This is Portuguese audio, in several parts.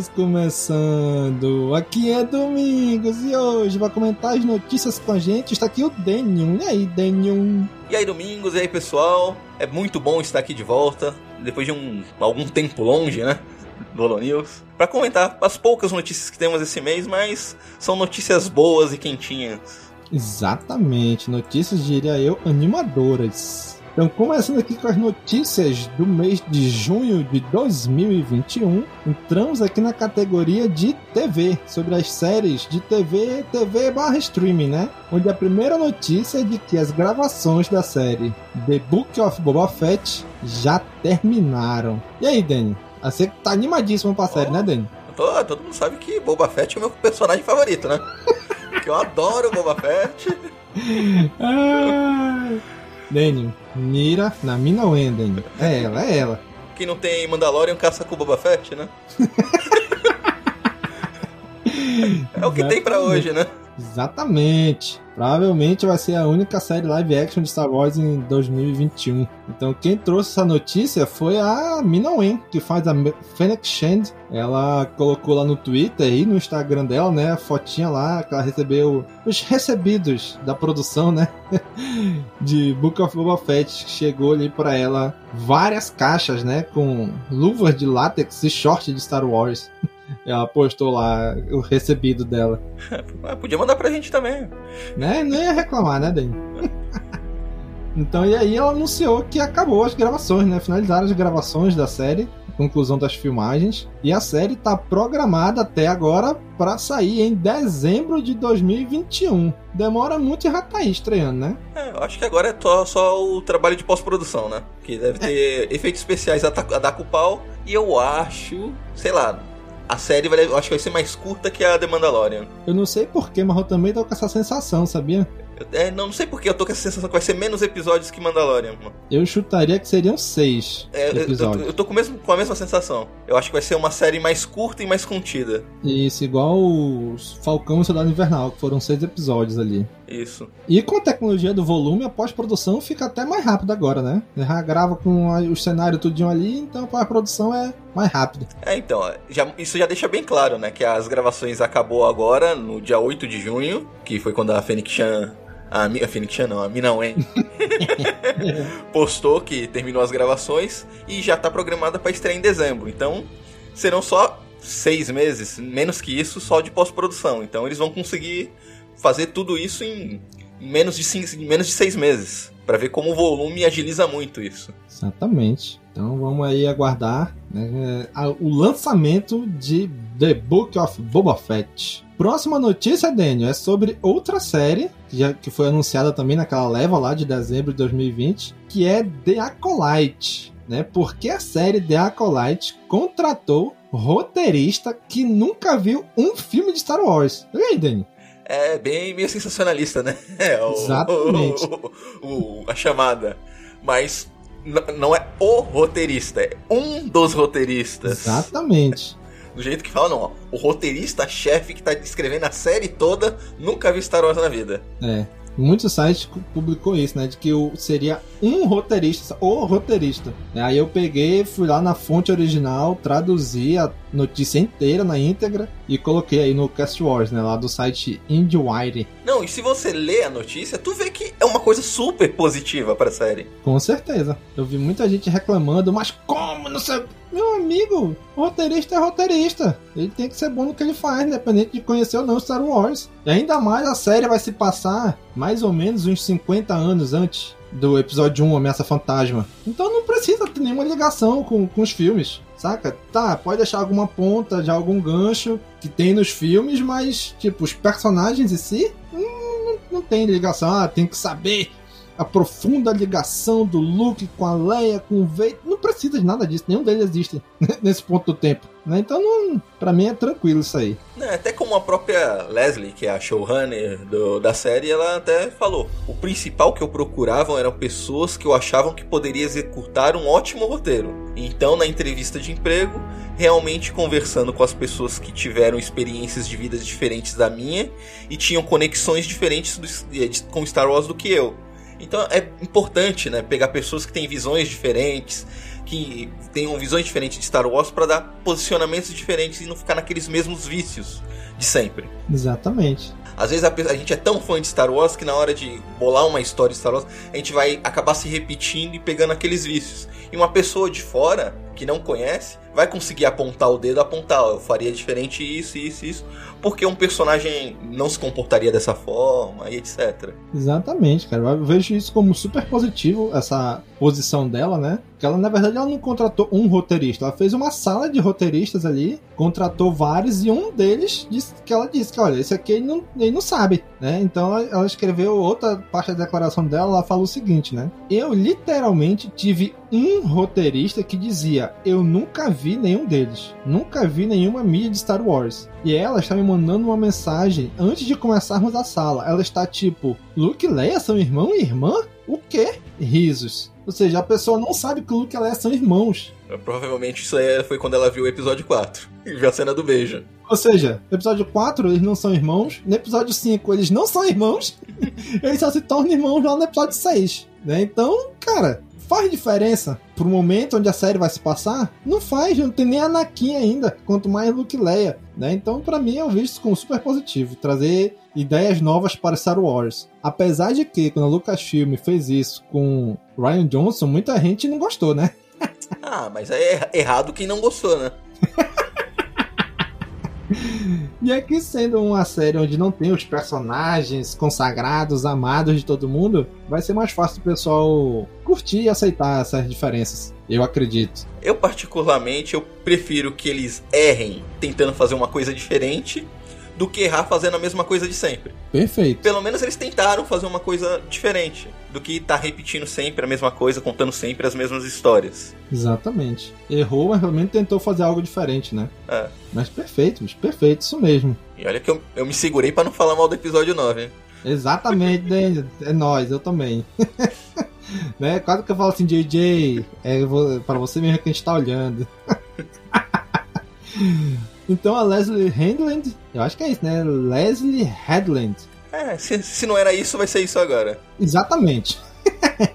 News começando. Aqui é Domingos e hoje vai comentar as notícias com a gente. Está aqui o Denium. E aí, Denium? E aí, Domingos, e aí, pessoal? É muito bom estar aqui de volta, depois de um algum tempo longe, né? Do Holo News, para comentar as poucas notícias que temos esse mês, mas são notícias boas e quentinhas. Exatamente, notícias, diria eu, animadoras. Então, começando aqui com as notícias do mês de junho de 2021, entramos aqui na categoria de TV, sobre as séries de TV, TV barra streaming, né? Onde a primeira notícia é de que as gravações da série The Book of Boba Fett já terminaram. E aí, Danny? Você tá animadíssimo pra série, né, Danny? Eu tô- todo mundo sabe que Boba Fett é o meu personagem favorito, né? que eu adoro Boba Fett. Danny, mira na mina Wen, Danny. É ela, é ela. Quem não tem Mandalorian caça com Boba Fett, né? é o que tem pra hoje, né? Exatamente. Provavelmente vai ser a única série live action de Star Wars em 2021. Então quem trouxe essa notícia foi a Mina Wen, que faz a Fennec Shand. Ela colocou lá no Twitter e no Instagram dela, né, a fotinha lá que ela recebeu os recebidos da produção, né, de Book of Boba Fett. Chegou ali pra ela várias caixas, né, com luvas de látex e short de Star Wars. Ela postou lá o recebido dela. Ah, Podia mandar pra gente também. Né? Não ia reclamar, né, Dani? então, e aí ela anunciou que acabou as gravações, né? Finalizaram as gravações da série, conclusão das filmagens. E a série tá programada até agora para sair em dezembro de 2021. Demora muito e já tá aí estreando, né? É, eu acho que agora é só, só o trabalho de pós-produção, né? Que deve ter efeitos especiais a, a dar com o pau. E eu acho, sei lá, a série vai, acho que vai ser mais curta que a The Mandalorian. Eu não sei porquê, mas eu também tô com essa sensação, sabia? É, não, não sei porque eu tô com essa sensação que vai ser menos episódios que Mandalorian. mano. Eu chutaria que seriam seis É, eu, eu, episódios. eu tô com, mesmo, com a mesma sensação. Eu acho que vai ser uma série mais curta e mais contida. Isso, igual os Falcão e Soldado Invernal, que foram seis episódios ali. Isso. E com a tecnologia do volume, a pós-produção fica até mais rápida agora, né? Já grava com o cenário tudinho ali, então a pós-produção é mais rápida. É, então, já- isso já deixa bem claro, né? Que as gravações acabou agora, no dia 8 de junho, que foi quando a Fênix Chan. A, Mi- a Fênix Chan não, a Mina Wen postou que terminou as gravações e já tá programada pra estrear em dezembro. Então, serão só seis meses, menos que isso, só de pós-produção. Então, eles vão conseguir fazer tudo isso em menos de, cinco, em menos de seis meses. Pra ver como o volume agiliza muito isso. Exatamente. Então vamos aí aguardar né, o lançamento de The Book of Boba Fett. Próxima notícia, Daniel, é sobre outra série que, foi anunciada também naquela leva lá de dezembro de 2020, que é The Acolyte. Né? Porque a série The Acolyte contratou roteirista que nunca viu um filme de Star Wars. Olha aí, Daniel. É bem meio sensacionalista, né? É, o, Exatamente. o- o- a chamada. Mas não é o roteirista, é um dos roteiristas. Exatamente. Do jeito que fala, não, ó. O roteirista-chefe que tá escrevendo a série toda nunca viu Star Wars na vida. É. Muitos sites publicou isso, né? De que o, seria um roteirista, o roteirista. Aí eu peguei, fui lá na fonte original, traduzi a notícia inteira na íntegra e coloquei aí no Cast Wars, né? Lá do site IndieWire. Não, e se você lê a notícia, tu vê que é uma coisa super positiva pra série. Com certeza. Eu vi muita gente reclamando, mas como? Não sei. Meu amigo, roteirista é roteirista. Ele tem que ser bom no que ele faz, independente de conhecer ou não Star Wars. E ainda mais a série vai se passar mais ou menos uns 50 anos antes do episódio 1, Ameaça Fantasma. Então não precisa ter nenhuma ligação com, com os filmes. Saca? Tá, pode deixar alguma ponta de algum gancho que tem nos filmes, mas, tipo, os personagens em si hum, não tem ligação. Ah, tem que saber a profunda ligação do Luke com a Leia, com o Vader. Não precisa de nada disso, nenhum deles existe nesse ponto do tempo. Né? Então, não, pra mim é tranquilo isso aí. É, até como a própria Leslie, que é a showrunner do, da série, ela até falou: o principal que eu procurava eram pessoas que eu achavam que poderia executar um ótimo roteiro. Então, na entrevista de emprego, realmente conversando com as pessoas que tiveram experiências de vidas diferentes da minha e tinham conexões diferentes do, com Star Wars do que eu. Então é importante, né, pegar pessoas que têm visões diferentes, que tenham visões diferentes de Star Wars para dar posicionamentos diferentes e não ficar naqueles mesmos vícios de sempre. Exatamente. Às vezes a, a, gente é tão fã de Star Wars que na hora de bolar uma história de Star Wars, a gente vai acabar se repetindo e pegando aqueles vícios. E uma pessoa de fora, que não conhece, vai conseguir apontar o dedo, apontar, eu faria diferente isso, isso, isso, porque um personagem não se comportaria dessa forma e etc. Exatamente, cara. Eu vejo isso como super positivo, essa posição dela, né? Que ela, na verdade, ela não contratou um roteirista, ela fez uma sala de roteiristas ali, contratou vários e um deles disse que ela disse que, olha, esse aqui ele não, ele não sabe, né? Então ela, ela escreveu outra parte da declaração dela, ela falou o seguinte, né? Eu literalmente tive um roteirista que dizia: Eu nunca vi nenhum deles, nunca vi nenhuma mídia de Star Wars. E ela está me mandando uma mensagem antes de começarmos a sala. Ela está tipo: Luke e Leia são irmão e irmã? O quê? Risos. Ou seja, a pessoa não sabe que o Luke e a Leia são irmãos. Provavelmente isso aí foi quando ela viu o episódio 4 e viu a cena do beijo. Ou seja, no episódio 4 eles não são irmãos, no episódio 5 eles não são irmãos, eles só se tornam irmãos lá no episódio 6. Né? Então, cara, faz diferença pro momento onde a série vai se passar? Não faz, não tem nem Anakin ainda, quanto mais Luke Leia, né? Então, para mim, eu vejo isso como super positivo, trazer ideias novas para Star Wars. Apesar de que, quando a Lucasfilm fez isso com Ryan Johnson, muita gente não gostou, né? ah, mas é errado quem não gostou, né? E aqui sendo uma série onde não tem os personagens consagrados, amados de todo mundo, vai ser mais fácil o pessoal curtir e aceitar essas diferenças. Eu acredito. Eu particularmente eu prefiro que eles errem tentando fazer uma coisa diferente do que errar fazendo a mesma coisa de sempre. Perfeito. Pelo menos eles tentaram fazer uma coisa diferente do que estar tá repetindo sempre a mesma coisa, contando sempre as mesmas histórias. Exatamente. Errou, mas realmente tentou fazer algo diferente, né? É. Mas perfeito, mas perfeito, isso mesmo. E olha que eu, eu me segurei para não falar mal do episódio 9, hein? Exatamente. É nós, eu também. né? Quase que eu falo assim, JJ, é para você mesmo que a gente tá olhando. Então a Leslie Headland, eu acho que é isso, né? Leslie Headland. É, se, se não era isso, vai ser isso agora. Exatamente.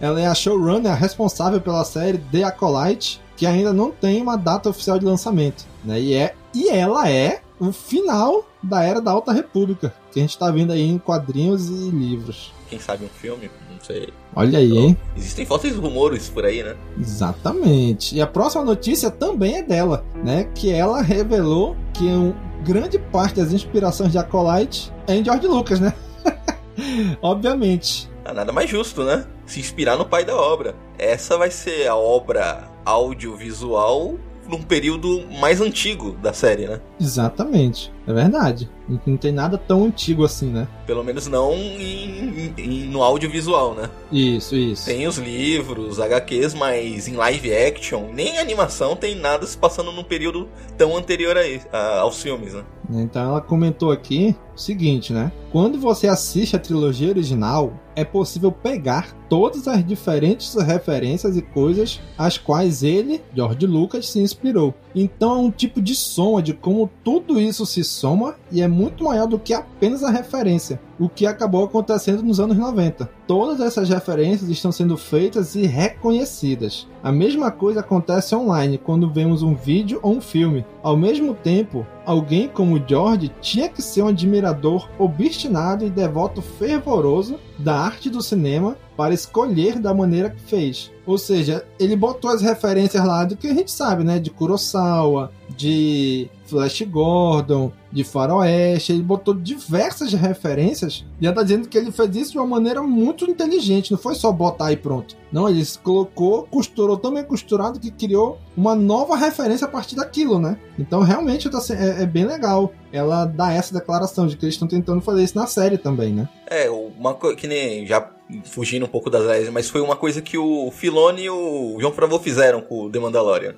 Ela é a showrunner responsável pela série The Acolyte, que ainda não tem uma data oficial de lançamento. Né? E, é, e ela é o final da Era da Alta República, que a gente está vendo aí em quadrinhos e livros. Quem sabe um filme? Sei. Olha aí, hein? Existem fortes rumores por aí, né? Exatamente. E a próxima notícia também é dela, né? Que ela revelou que um, grande parte das inspirações de Acolyte é em George Lucas, né? Obviamente. Ah, nada mais justo, né? Se inspirar no pai da obra. Essa vai ser a obra audiovisual num período mais antigo da série, né? Exatamente, é verdade. Não tem nada tão antigo assim, né? Pelo menos não em, em, no audiovisual, né? Isso, isso. Tem os livros, HQs, mas em live action, nem animação tem nada se passando num período tão anterior a, a, aos filmes, né? Então ela comentou aqui o seguinte, né? Quando você assiste a trilogia original, é possível pegar todas as diferentes referências e coisas às quais ele, George Lucas, se inspirou. Então é um tipo de soma de como tudo isso se soma e é muito maior do que apenas a referência, o que acabou acontecendo nos anos 90. Todas essas referências estão sendo feitas e reconhecidas. A mesma coisa acontece online quando vemos um vídeo ou um filme. Ao mesmo tempo, alguém como George tinha que ser um admirador obstinado e devoto fervoroso da arte do cinema para escolher da maneira que fez. Ou seja, ele botou as referências lá do que a gente sabe, né? De Kurosawa, de Flash Gordon, de Faroeste, ele botou diversas referências e ela tá dizendo que ele fez isso de uma maneira muito inteligente, não foi só botar e pronto. Não, ele colocou, costurou tão bem costurado que criou uma nova referência a partir daquilo, né? Então realmente tá, é, é bem legal ela dá essa declaração de que eles estão tentando fazer isso na série também, né? É, uma coisa que nem já fugindo um pouco das leis, mas foi uma coisa que o Filone e o João Favreau fizeram com o The Mandalorian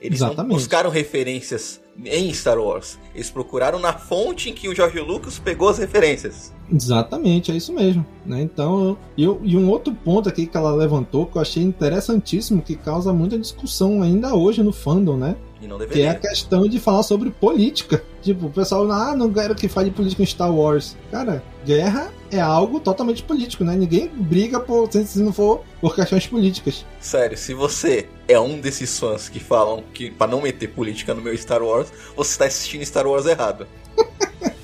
Eles não buscaram referências em Star Wars. Eles procuraram na fonte em que o George Lucas pegou as referências. Exatamente, é isso mesmo. Né? Então, eu, e um outro ponto aqui que ela levantou que eu achei interessantíssimo, que causa muita discussão ainda hoje no fandom, né? E não Que é deveria. a questão de falar sobre política. Tipo, o pessoal, ah, não quero que fale política em Star Wars. Cara, guerra é algo totalmente político, né? Ninguém briga por, se não for por questões políticas. Sério, se você é um desses fãs que falam que pra não meter política no meu Star Wars, você está assistindo Star Wars errado.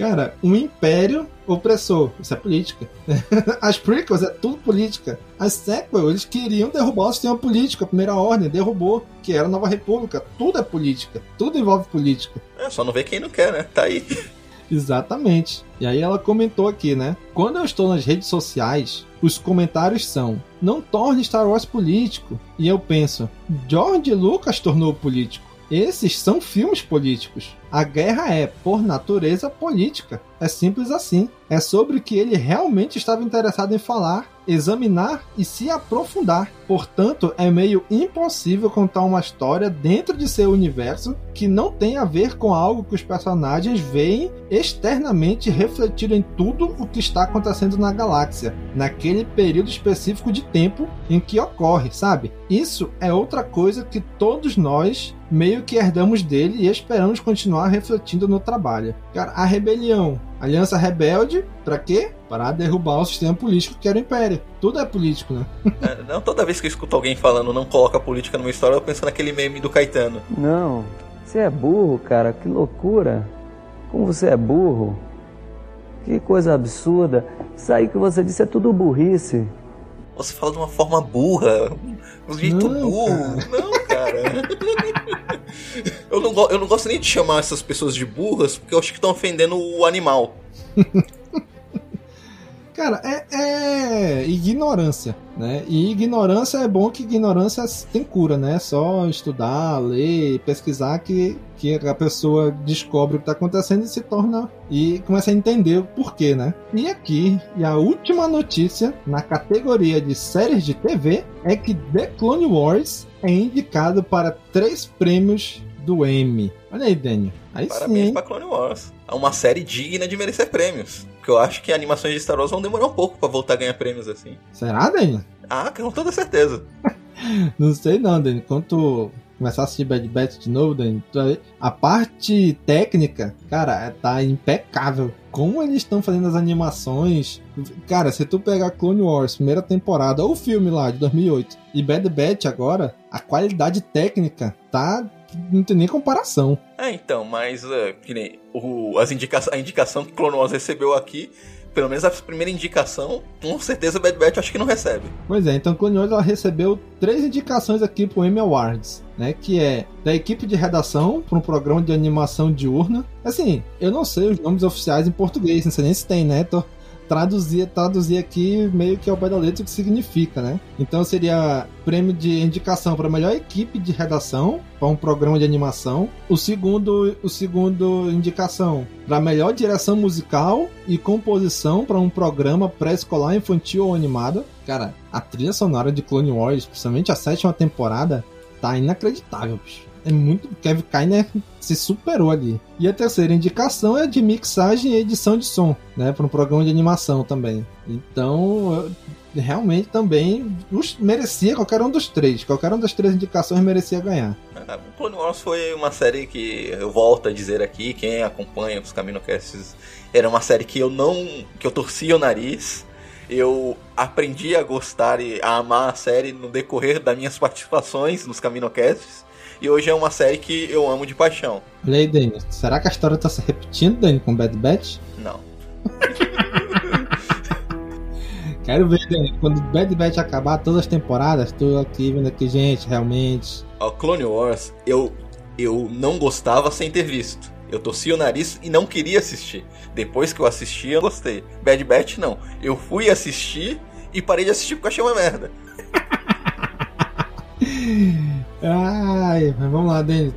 Cara, um império opressor, isso é política. As prequels é tudo política. As sequels, eles queriam derrubar o sistema político, a primeira ordem derrubou, que era a Nova República. Tudo é política, tudo envolve política. É, só não vê quem não quer, né? Tá aí. Exatamente. E aí ela comentou aqui, né? Quando eu estou nas redes sociais, os comentários são: não torne Star Wars político. E eu penso: George Lucas tornou político. Esses são filmes políticos. A guerra é, por natureza, política. É simples assim. É sobre o que ele realmente estava interessado em falar, examinar e se aprofundar. Portanto, é meio impossível contar uma história dentro de seu universo que não tem a ver com algo que os personagens veem externamente refletido em tudo o que está acontecendo na galáxia, naquele período específico de tempo em que ocorre, sabe? Isso é outra coisa que todos nós meio que herdamos dele e esperamos continuar refletindo no trabalho. Cara, a rebelião, a aliança rebelde, pra quê? Para derrubar o sistema político que era o império. Tudo é político, né? É, Não toda vez que eu escuto alguém falando não coloca política numa história, eu penso naquele meme do Caetano. Não, você é burro, cara, que loucura. Como você é burro. Que coisa absurda. Isso aí que você disse é tudo burrice. Você fala de uma forma burra, um jeito Não, burro. Não, cara. eu, não, eu não gosto nem de chamar essas pessoas de burras, porque eu acho que estão ofendendo o animal. Cara, é, é ignorância, né? E ignorância é bom que ignorância tem cura, né? Só estudar, ler, pesquisar que, que a pessoa descobre o que está acontecendo e se torna e começa a entender o porquê, né? E aqui, e a última notícia na categoria de séries de TV é que The Clone Wars é indicado para três prêmios do Emmy. Olha aí, Daniel. Aí sim, Parabéns hein? pra Clone Wars. É uma série digna de merecer prêmios. Porque eu acho que animações de Star Wars vão demorar um pouco pra voltar a ganhar prêmios assim. Será, Daniel? Ah, com toda certeza. Não sei não, Dani. Quando tu começar a assistir Bad Batch de novo, Dani, a parte técnica, cara, tá impecável. Como eles estão fazendo as animações. Cara, se tu pegar Clone Wars, primeira temporada, ou o filme lá de 2008, e Bad Batch agora, a qualidade técnica tá. Não tem nem comparação. É, então, mas é, que nem o, as indica a indicação que Wars recebeu aqui, pelo menos a primeira indicação, com certeza Bad Batch acho que não recebe. Pois é, então Clone Wars ela recebeu três indicações aqui pro Emmy Awards, né? Que é da equipe de redação para um programa de animação diurna. Assim, eu não sei os nomes oficiais em português, não sei nem se tem, né? Tô traduzir, traduzir aqui meio que ao pé da letra o que significa, né? Então seria prêmio de indicação para melhor equipe de redação para um programa de animação. O segundo, o segundo indicação para melhor direção musical e composição para um programa pré-escolar, infantil ou animado. Cara, a trilha sonora de Clone Wars, principalmente a sétima temporada, tá inacreditável, bicho. É muito. Kevin Kiner se superou ali. E a terceira indicação é de mixagem e edição de som, né? Para um programa de animação também. Então, eu- realmente também os- merecia qualquer um dos três. Qualquer um das três indicações merecia ganhar. Clone Wars foi uma série que eu volto a dizer aqui, quem acompanha os Caminocasts, era uma série que eu não. que eu torcia o nariz. Eu aprendi a gostar e a amar a série no decorrer das minhas participações nos Caminocasts. E hoje é uma série que eu amo de paixão. Olha aí, Dani. Será que a história tá se repetindo, Dani, com Bad Batch? Não. Quero ver, Dani. Quando Bad Batch acabar todas as temporadas, tô aqui vendo aqui, gente, realmente. O Clone Wars, eu, eu não gostava sem ter visto. Eu torcia o nariz e não queria assistir. Depois que eu assisti, eu gostei. Bad Batch, não. Eu fui assistir e parei de assistir porque eu achei uma merda. Ai, mas vamos lá, Dani.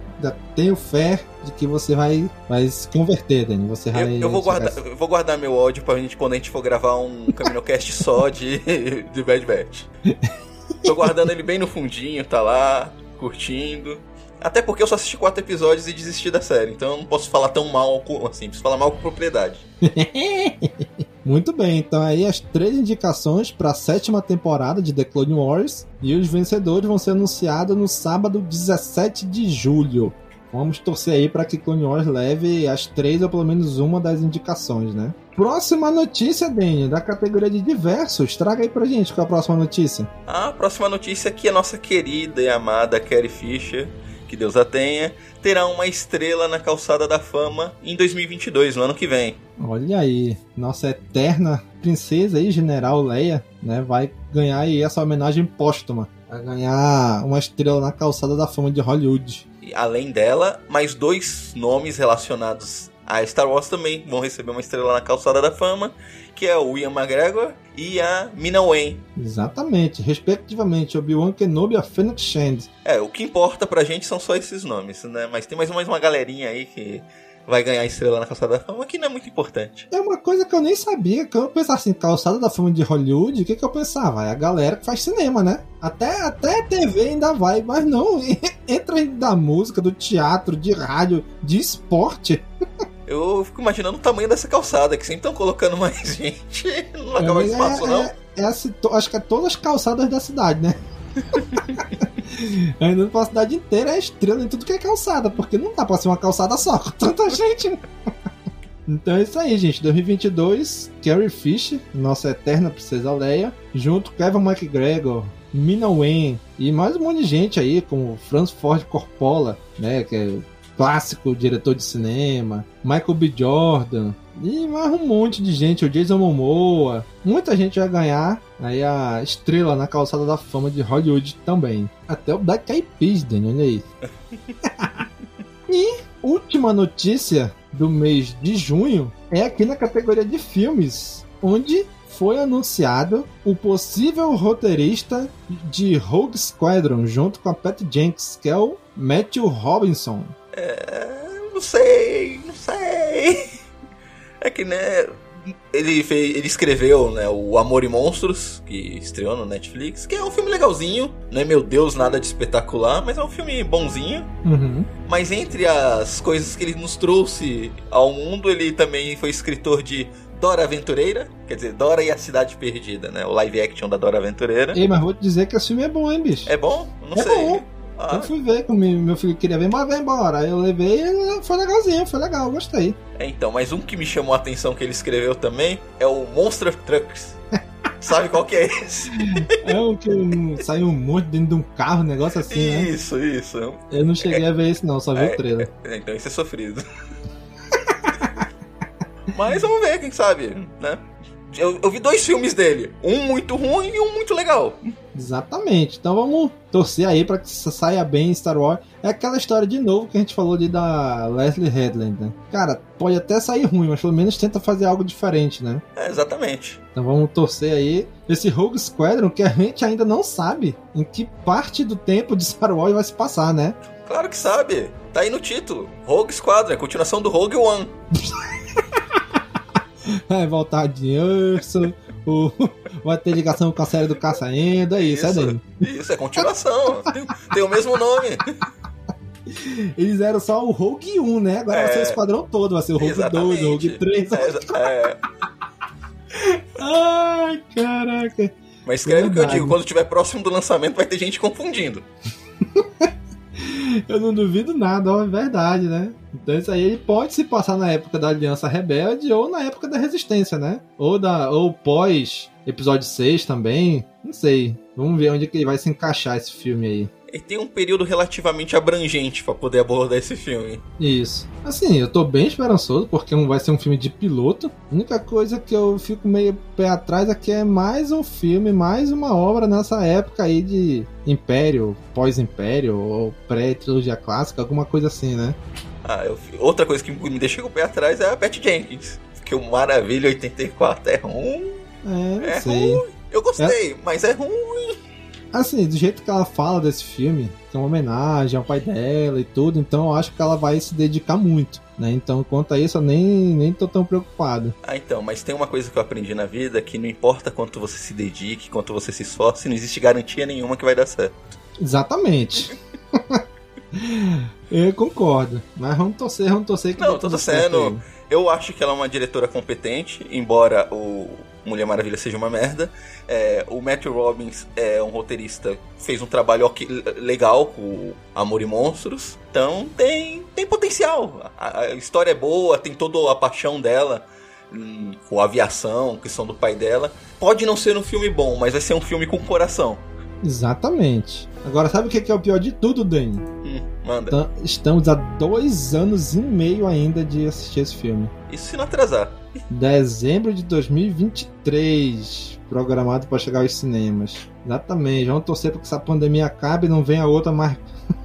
Tenho fé de que você vai, vai se converter, Dani. Você Eu, vai. eu vou guardar, eu vou guardar meu ódio pra gente quando a gente for gravar um Caminocast só de, de Bad Batch. Tô guardando ele bem no fundinho, tá lá, curtindo. Até porque eu só assisti quatro episódios e desisti da série, então eu não posso falar tão mal assim, preciso falar mal com propriedade. Muito bem, então aí as três indicações para a sétima temporada de The Clone Wars e os vencedores vão ser anunciados no sábado 17 de julho. Vamos torcer aí para que Clone Wars leve as três ou pelo menos uma das indicações, né? Próxima notícia, Daniel, da categoria de diversos. Traga aí pra gente qual é a próxima notícia. A próxima notícia é a nossa querida e amada Carrie Fisher, que Deus a tenha, terá uma estrela na calçada da fama em 2022, no ano que vem. Olha aí, nossa eterna princesa e general Leia, né, vai ganhar aí essa homenagem póstuma. Vai ganhar uma estrela na calçada da fama de Hollywood. E, além dela, mais dois nomes relacionados a Star Wars também vão receber uma estrela na calçada da fama, que é o Ian McGregor e a Mina Wen. Exatamente, respectivamente, Obi-Wan Kenobi e a Fennec Shand. É, o que importa pra gente são só esses nomes, né? Mas tem mais, mais uma galerinha aí que vai ganhar estrela na calçada da fama, que não é muito importante. É uma coisa que eu nem sabia, que eu pensava assim, calçada da fama de Hollywood, o que, que eu pensava? É a galera que faz cinema, né? Até, até TV ainda vai, mas não, entra da música, do teatro, de rádio, de esporte. Eu fico imaginando o tamanho dessa calçada, que sempre estão colocando mais gente. Não acaba É, espaço, é, não. É, é acho que é todas as calçadas da cidade, né? Ainda pra cidade inteira é estrela em tudo que é calçada, porque não dá pra ser uma calçada só com tanta gente. Então é isso aí, gente. 2022, Carrie Fisher, nossa eterna princesa Leia, junto com Evan McGregor, Mina Wen e mais um monte de gente aí, como Francis Ford Coppola, né, que é clássico diretor de cinema, Michael B. Jordan, e mais um monte de gente, o Jason Momoa. Muita gente vai ganhar aí a estrela na calçada da fama de Hollywood também. Até o Black Eyed Peas, Daniel, olha aí. e última notícia do mês de junho é aqui na categoria de filmes, onde foi anunciado o possível roteirista de Rogue Squadron junto com a Pat Jenks, que é o Matthew Robinson. É, não sei, não sei. É que, né, ele, fez, ele escreveu, né, o Amor e Monstros, que estreou no Netflix, que é um filme legalzinho, não é, meu Deus, nada de espetacular, mas é um filme bonzinho. Uhum. Mas entre as coisas que ele nos trouxe ao mundo, ele também foi escritor de Dora Aventureira, quer dizer, Dora e a Cidade Perdida, né, o live action da Dora Aventureira. Ei, mas vou te dizer que esse filme é bom, hein, bicho? É bom? Não É sei. bom. Ah, Eu fui ver, com meu filho queria ver, mas vai embora. Aí eu levei e foi legalzinho, foi legal, gostei. É, então, mas um que me chamou a atenção que ele escreveu também é o Monster Trucks. Sabe qual que é esse? É o que saiu um monte dentro de um carro, um negócio assim, né? Isso, isso. Eu não cheguei a ver esse não, só vi o trailer. É, Então isso é sofrido. Mas vamos ver, quem sabe, né? Eu, eu vi dois filmes dele. Um muito ruim e um muito legal. Exatamente. Então vamos torcer aí pra que saia bem em Star Wars. É aquela história de novo que a gente falou ali da Leslie Headland, né? Cara, pode até sair ruim, mas pelo menos tenta fazer algo diferente, né? É, exatamente. Então vamos torcer aí. Esse Rogue Squadron que a gente ainda não sabe em que parte do tempo de Star Wars vai se passar, né? Claro que sabe. Tá aí no título. Rogue Squadron, continuação do Rogue One. Vai voltar de urso, o... vai ter ligação com a série do Caça ainda, é isso, é dele. Isso, é continuação. tem, tem o mesmo nome. Eles eram só o Rogue 1, né? Agora vai ser o É. esquadrão todo, vai ser o Rogue 2, o Rogue 3. É, é, Ai, caraca. mas escreve o que eu digo, quando estiver próximo do lançamento vai ter gente confundindo. Eu não duvido nada, é verdade, né? Então isso aí pode se passar na época da Aliança Rebelde ou na época da Resistência, né? Ou da ou pós episódio 6 também. Não sei. Vamos ver onde que ele vai se encaixar esse filme aí. E tem um período relativamente abrangente pra poder abordar esse filme. Isso. Assim, eu tô bem esperançoso, porque não vai ser um filme de piloto. A única coisa que eu fico meio pé atrás é que é mais um filme, mais uma obra nessa época aí de Império, pós-Império, ou pré-trilogia clássica, alguma coisa assim, né? Ah, eu, outra coisa que me deixa com o pé atrás é a Pat Jenkins. Que o Maravilha 84 é ruim. É, É sei. ruim. Eu gostei, mas é ruim. Assim, do jeito que ela fala desse filme, que é uma homenagem ao pai dela e tudo, então eu acho que ela vai se dedicar muito, né? Então, quanto a isso, eu nem, nem tô tão preocupado. Ah, então, mas tem uma coisa que eu aprendi na vida que não importa quanto você se dedique, quanto você se esforce, não existe garantia nenhuma que vai dar certo. Exatamente. Eu concordo. Mas vamos torcer, vamos torcer que Não, tô tudo certo torcendo. Eu acho que ela é uma diretora competente, embora o Mulher Maravilha seja uma merda. É, o Matthew Robbins é um roteirista, fez um trabalho ok- legal com Amor e Monstros. Então tem, tem potencial. A, a história é boa, tem toda a paixão dela hum, com aviação, questão do pai dela. Pode não ser um filme bom, mas vai ser um filme com coração. Exatamente. Agora, sabe o que que é o pior de tudo, Dani? Hum, manda. Tam- Estamos há dois anos e meio ainda de assistir esse filme. Isso se não atrasar. Dezembro de 2023, programado para chegar aos cinemas. Exatamente. Vamos torcer para que essa pandemia acabe e não venha outra mais,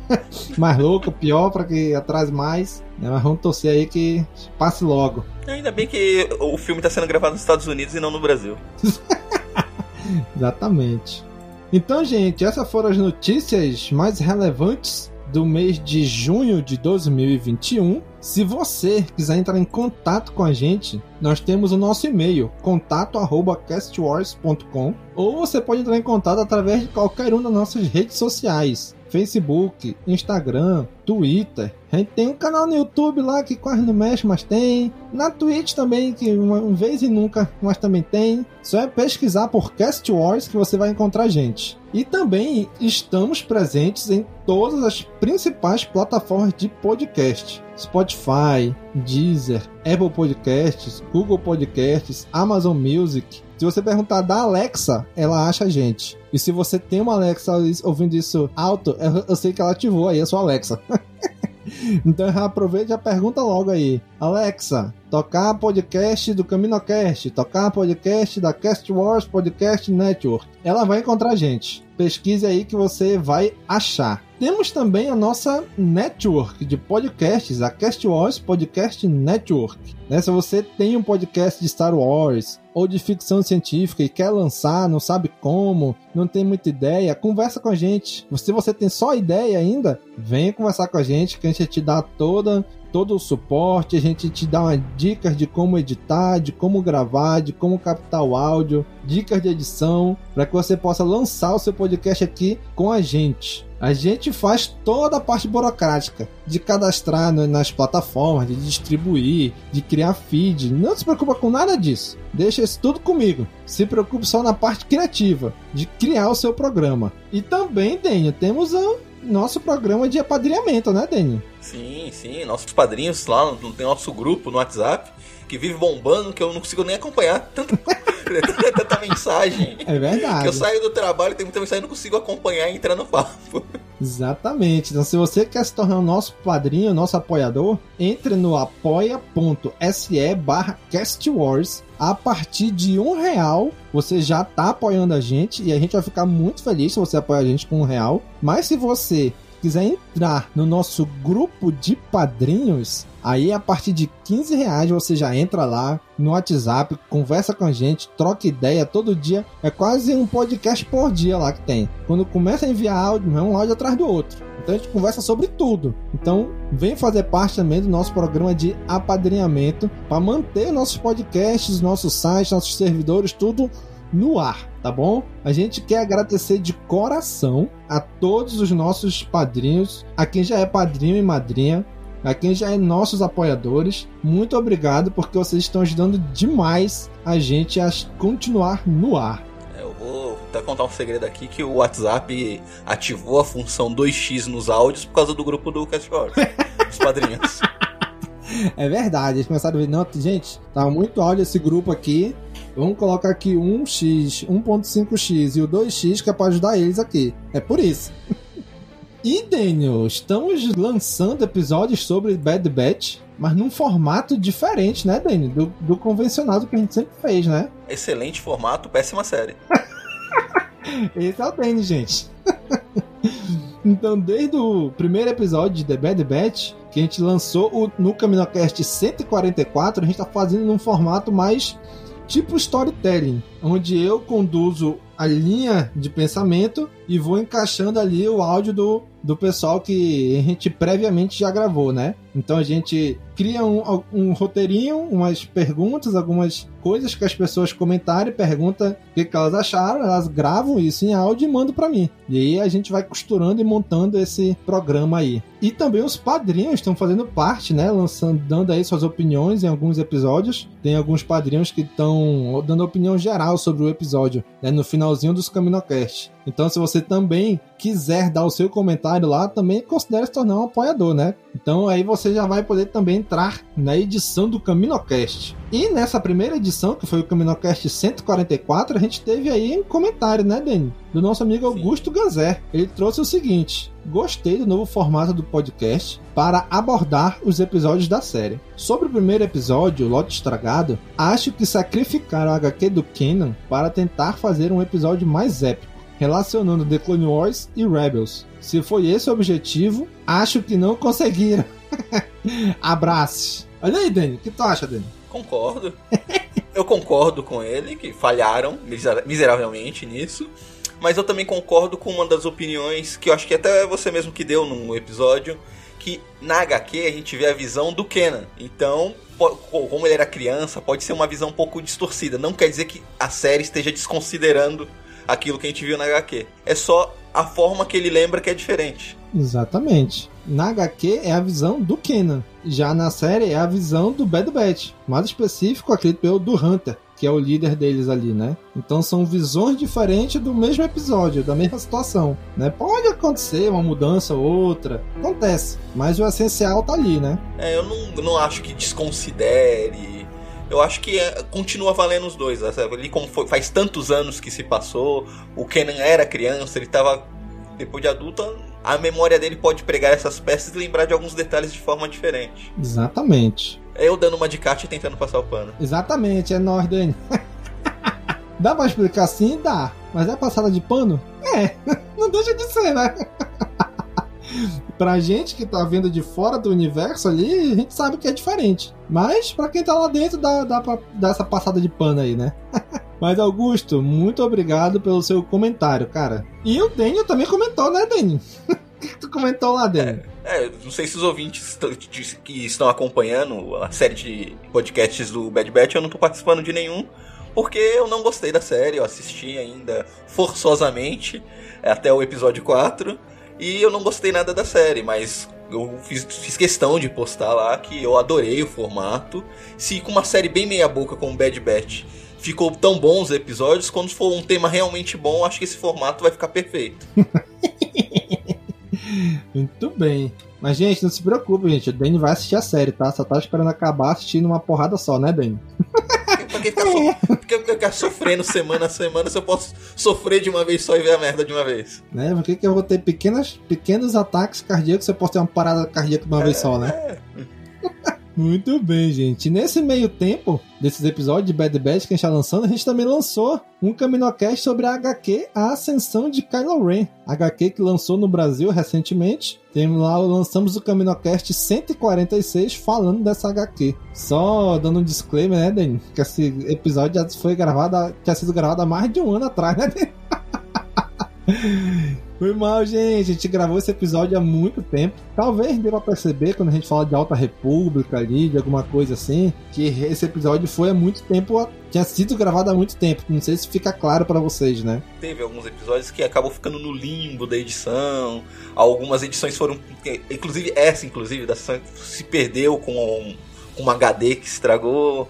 mais louca, pior, para que atrase mais. né? Mas vamos torcer aí que passe logo. Ainda bem que o filme está sendo gravado nos Estados Unidos e não no Brasil. Exatamente. Então, gente, essas foram as notícias mais relevantes do mês de junho de 2021. Se você quiser entrar em contato com a gente, nós temos o nosso e-mail, contato@castwars.com, ou você pode entrar em contato através de qualquer uma das nossas redes sociais. Facebook, Instagram, Twitter. A gente tem um canal no YouTube lá que quase não mexe, mas tem. Na Twitch também, que uma vez e nunca, mas também tem. Só é pesquisar por Cast Wars que você vai encontrar a gente. E também estamos presentes em todas as principais plataformas de podcast. Spotify, Deezer, Apple Podcasts, Google Podcasts, Amazon Music. Se você perguntar da Alexa, ela acha a gente. E se você tem uma Alexa ouvindo isso alto, eu, sei que ela ativou aí a sua Alexa. então aproveita e já pergunta logo aí. Alexa, tocar podcast do CaminoCast, tocar podcast da Cast Wars Podcast Network. Ela vai encontrar a gente. Pesquise aí que você vai achar. Temos também a nossa network de podcasts, a Cast Wars Podcast Network. Né? Se você tem um podcast de Star Wars ou de ficção científica e quer lançar, não sabe como, não tem muita ideia, conversa com a gente. Se você tem só ideia ainda, venha conversar com a gente que a gente te dá toda todo o suporte, a gente te dá dicas de como editar, de como gravar, de como captar o áudio, dicas de edição, para que você possa lançar o seu podcast aqui com a gente. A gente faz toda a parte burocrática de cadastrar nas plataformas, de distribuir, de criar feed. Não se preocupa com nada disso. Deixa isso tudo comigo. Se preocupe só na parte criativa, de criar o seu programa. E também, Daniel, temos o nosso programa de apadrinhamento, né, Daniel? Sim, sim. Nossos padrinhos lá, no- tem nosso grupo no WhatsApp, que vive bombando, que eu não consigo nem acompanhar. Tanta, tanta mensagem. É verdade. Que eu saio do trabalho, tem muita mensagem, não consigo acompanhar e entrar no papo. Exatamente. Então, se você quer se tornar o nosso padrinho, nosso apoiador, entre no apoia.se barra castwars. A partir de um real, você já tá apoiando a gente e a gente vai ficar muito feliz se você apoiar a gente com um real. Mas se você quiser entrar no nosso grupo de padrinhos, aí a partir de 15 reais você já entra lá no WhatsApp, conversa com a gente, troca ideia todo dia. É quase um podcast por dia lá que tem. Quando começa a enviar áudio, é um áudio atrás do outro. Então a gente conversa sobre tudo. Então vem fazer parte também do nosso programa de apadrinhamento para manter nossos podcasts, nossos sites, nossos servidores, tudo no ar, tá bom? A gente quer agradecer de coração a todos os nossos padrinhos, a quem já é padrinho e madrinha, a quem já é nossos apoiadores. Muito obrigado porque vocês estão ajudando demais a gente a continuar no ar. Eu vou até contar um segredo aqui, que o WhatsApp ativou a função 2x nos áudios por causa do grupo do Cast. Os padrinhos. É verdade, eles começaram a ver, não, gente, tá muito áudio esse grupo aqui. Vamos colocar aqui 1x, 1.5x e o 2x que é para ajudar eles aqui. É por isso. e Daniel, estamos lançando episódios sobre Bad Batch, mas num formato diferente, né, Daniel? Do, do convencionado que a gente sempre fez, né? Excelente formato, péssima série. Esse é o Danny, gente. então, desde o primeiro episódio de The Bad Batch, que a gente lançou o- no CaminoCast 144, a gente tá fazendo num formato mais tipo storytelling, onde eu conduzo a linha de pensamento e vou encaixando ali o áudio do, do pessoal que a gente previamente já gravou, né? Então a gente cria um, um roteirinho, umas perguntas, algumas coisas que as pessoas comentarem, pergunta o que, que elas acharam, elas gravam isso em áudio e mandam para mim. E aí a gente vai costurando e montando esse programa aí. E também os padrinhos estão fazendo parte, né? Lançando, dando aí suas opiniões em alguns episódios. Tem alguns padrinhos que estão dando opinião geral sobre o episódio, né? No finalzinho dos Caminocast. Então, se você também quiser dar o seu comentário lá, também considere se tornar um apoiador, né? Então aí você já vai poder também entrar na edição do CaminoCast. E nessa primeira edição, que foi o CaminoCast 144, a gente teve aí um comentário, né, Dani? Do nosso amigo Augusto Gazé. Ele trouxe o seguinte: Gostei do novo formato do podcast para abordar os episódios da série. Sobre o primeiro episódio, o Lote Estragado, acho que sacrificaram a HQ do Kenan para tentar fazer um episódio mais épico, relacionando The Clone Wars e Rebels. Se foi esse o objetivo, acho que não conseguiram. Abraço. Olha aí, Dani, o que tu acha, Dani? Concordo. eu concordo com ele que falharam miseravelmente nisso. Mas eu também concordo com uma das opiniões que eu acho que até você mesmo que deu no episódio, que na HQ a gente vê a visão do Kenan. Então, como ele era criança, pode ser uma visão um pouco distorcida. Não quer dizer que a série esteja desconsiderando aquilo que a gente viu na HQ. É só a forma que ele lembra que é diferente. Exatamente. Na HQ é a visão do Kenan. Já na série é a visão do Bad Batch. Mais específico, acredito eu, do Hunter que é o líder deles ali, né? Então são visões diferentes do mesmo episódio, da mesma situação, né? Pode acontecer uma mudança ou outra, acontece, mas o essencial tá ali, né? É, eu não, não acho que desconsidere. Eu acho que é, continua valendo os dois. Né? Ali como foi, faz tantos anos que se passou, o Kenan era criança, ele tava depois de adulta, a memória dele pode pregar essas peças e lembrar de alguns detalhes de forma diferente. Exatamente. É eu dando uma de Kat e tentando passar o pano. Exatamente, é nós, Dani. dá pra explicar assim? Dá. Mas é passada de pano? É. Não deixa de ser, né? pra gente que tá vendo de fora do universo ali, a gente sabe que é diferente. Mas pra quem tá lá dentro, dá, dá pra dar essa passada de pano aí, né? Mas Augusto, muito obrigado pelo seu comentário, cara. E o Daniel também comentou, né, Daniel? Que tu comentou lá, Daniel? É, é, não sei se os ouvintes que estão acompanhando a série de podcasts do Bad Batch, eu não tô participando de nenhum, porque eu não gostei da série, eu assisti ainda forçosamente até o episódio 4, e eu não gostei nada da série, mas eu fiz, fiz, questão de postar lá que eu adorei o formato. Se com uma série bem meia boca como Bad Batch ficou tão bom os episódios, quando for um tema realmente bom, acho que esse formato vai ficar perfeito. Muito bem. Mas, gente, não se preocupe, gente. O Danny vai assistir a série, tá? Só tá esperando acabar assistindo uma porrada só, né, Danny? pra que ficar, so... que ficar sofrendo semana a semana se eu posso sofrer de uma vez só e ver a merda de uma vez? Né? Por que, que eu vou ter pequenas, pequenos ataques cardíacos se eu posso ter uma parada cardíaca de uma é, vez só, né? É. Muito bem, gente. Nesse meio tempo desses episódios de Bad Batch que a gente está lançando, a gente também lançou um Caminocast sobre a HQ A Ascensão de Kylo Ren. HQ que lançou no Brasil recentemente. Tem lá, lançamos o Caminocast 146 falando dessa HQ. Só dando um disclaimer, né, Dani? Que esse episódio já foi gravado, tinha sido gravado há mais de um ano atrás, né? Foi mal, gente. A gente gravou esse episódio há muito tempo. Talvez dê pra perceber quando a gente fala de Alta República ali, de alguma coisa assim, que esse episódio foi há muito tempo, tinha sido gravado há muito tempo. Não sei se fica claro para vocês, né? Teve alguns episódios que acabam ficando no limbo da edição. Algumas edições foram. Inclusive, essa, inclusive, da se perdeu com um, um HD que estragou.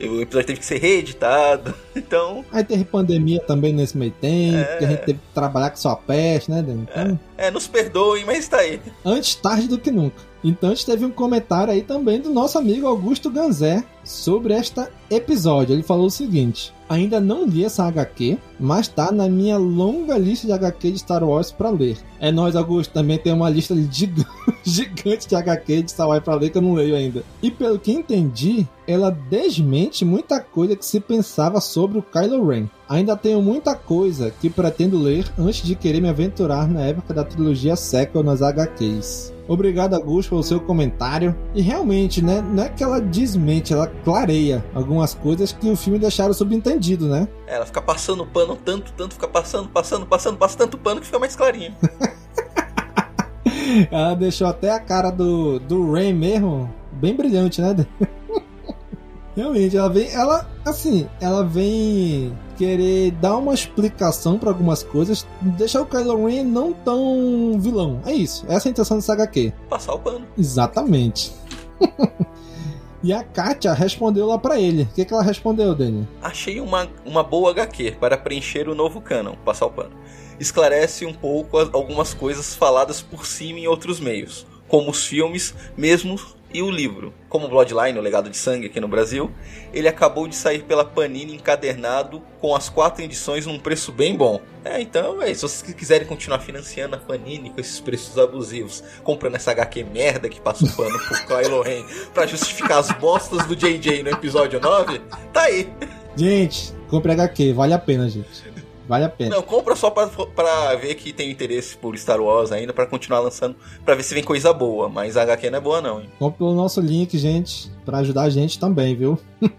O episódio teve que ser reeditado, então... Aí teve pandemia também nesse meio tempo, é... que a gente teve que trabalhar com sua peste, né, Dan? Então... É, é, nos perdoem, mas tá aí. Antes tarde do que nunca. Então a gente teve um comentário aí também do nosso amigo Augusto Ganzé sobre este episódio. Ele falou o seguinte: Ainda não li essa HQ, mas tá na minha longa lista de HQ de Star Wars para ler. É nós, Augusto, também tem uma lista gigante de HQ de Star Wars para ler que eu não leio ainda. E pelo que entendi, ela desmente muita coisa que se pensava sobre o Kylo Ren. Ainda tenho muita coisa que pretendo ler antes de querer me aventurar na época da trilogia sequel nas HQs. Obrigado, Augusto, pelo seu comentário. E realmente, né? Não é que ela desmente, ela clareia algumas coisas que o filme deixaram subentendido, né? Ela fica passando pano tanto, tanto, fica passando, passando, passando, passa tanto pano que fica mais clarinho. Ela deixou até a cara do, do Rain mesmo bem brilhante, né? Realmente, ela vem. Ela, assim, ela vem querer dar uma explicação para algumas coisas, deixar o Kylo Ren não tão vilão. É isso. Essa é a intenção dessa HQ. Passar o pano. Exatamente. e a Katia respondeu lá para ele. O que, que ela respondeu, Dani? Achei uma, uma boa HQ para preencher o novo canon. Passar o pano. Esclarece um pouco algumas coisas faladas por cima em outros meios, como os filmes, mesmo e o livro, como Bloodline, o legado de sangue aqui no Brasil, ele acabou de sair pela Panini encadernado com as quatro edições num preço bem bom. É, então, é, se vocês quiserem continuar financiando a Panini com esses preços abusivos, comprando essa HQ merda que passa o pano pro Kylo Ren pra justificar as bostas do JJ no episódio 9, tá aí. Gente, compre HQ, vale a pena, gente. Vale a pena. Não, compra só pra, pra ver que tem interesse por Star Wars ainda, para continuar lançando, para ver se vem coisa boa. Mas a HQ não é boa, não, hein? Compre pelo nosso link, gente, para ajudar a gente também, viu?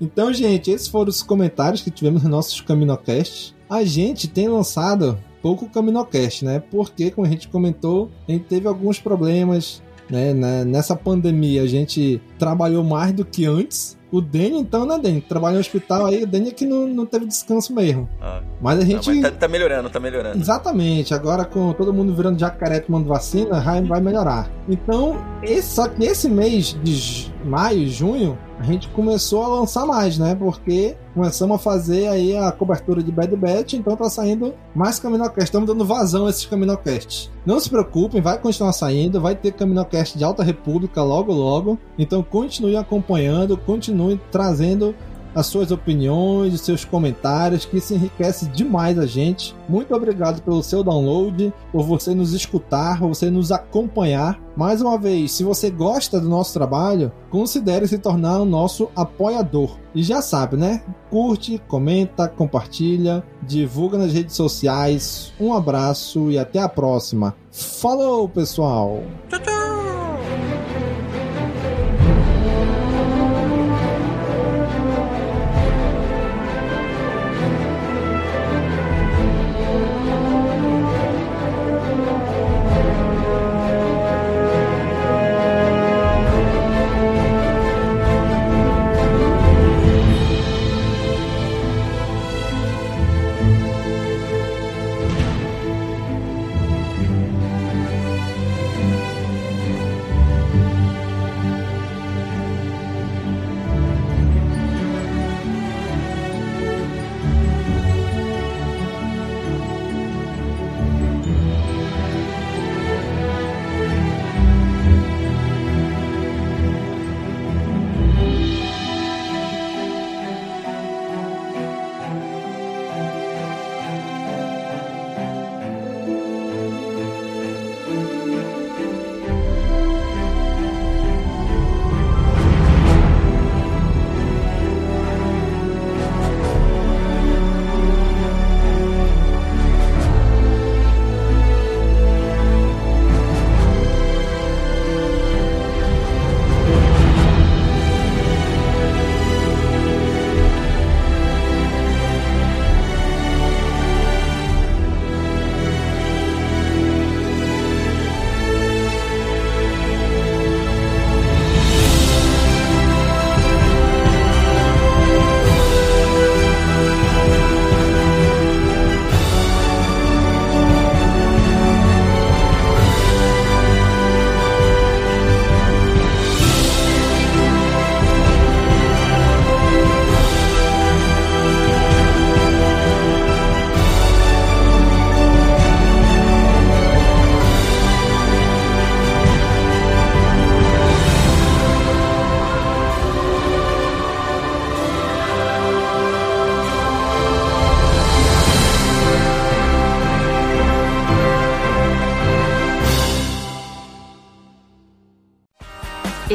então, gente, esses foram os comentários que tivemos nos nossos Caminocast. A gente tem lançado pouco Caminocast, né? Porque, como a gente comentou, a gente teve alguns problemas né? Nessa pandemia a gente trabalhou mais do que antes. O Danny, então, né, Danny? Trabalha no hospital aí, o Danny é que não, não teve descanso mesmo. Ah, mas a gente. Não, mas tá, tá, melhorando, tá melhorando. Exatamente. Agora com todo mundo virando jacaré tomando vacina, vai, vai melhorar. Então, esse, só que esse mês de maio, junho, a gente começou a lançar mais, né? Porque começamos a fazer aí a cobertura de Bad Batch, então tá saindo mais Caminocast. Estamos dando vazão a esses Caminocasts. Não se preocupem, vai continuar saindo, vai ter Caminocast de Alta República logo logo. Então continue acompanhando, continue trazendo as suas opiniões, os seus comentários, que isso enriquece demais a gente. Muito obrigado pelo seu download, por você nos escutar, por você nos acompanhar. Mais uma vez, se você gosta do nosso trabalho, considere se tornar o nosso apoiador. E já sabe, né? Curte, comenta, compartilha, divulga nas redes sociais. Um abraço e até a próxima. Falou, pessoal! Tchau, tchau!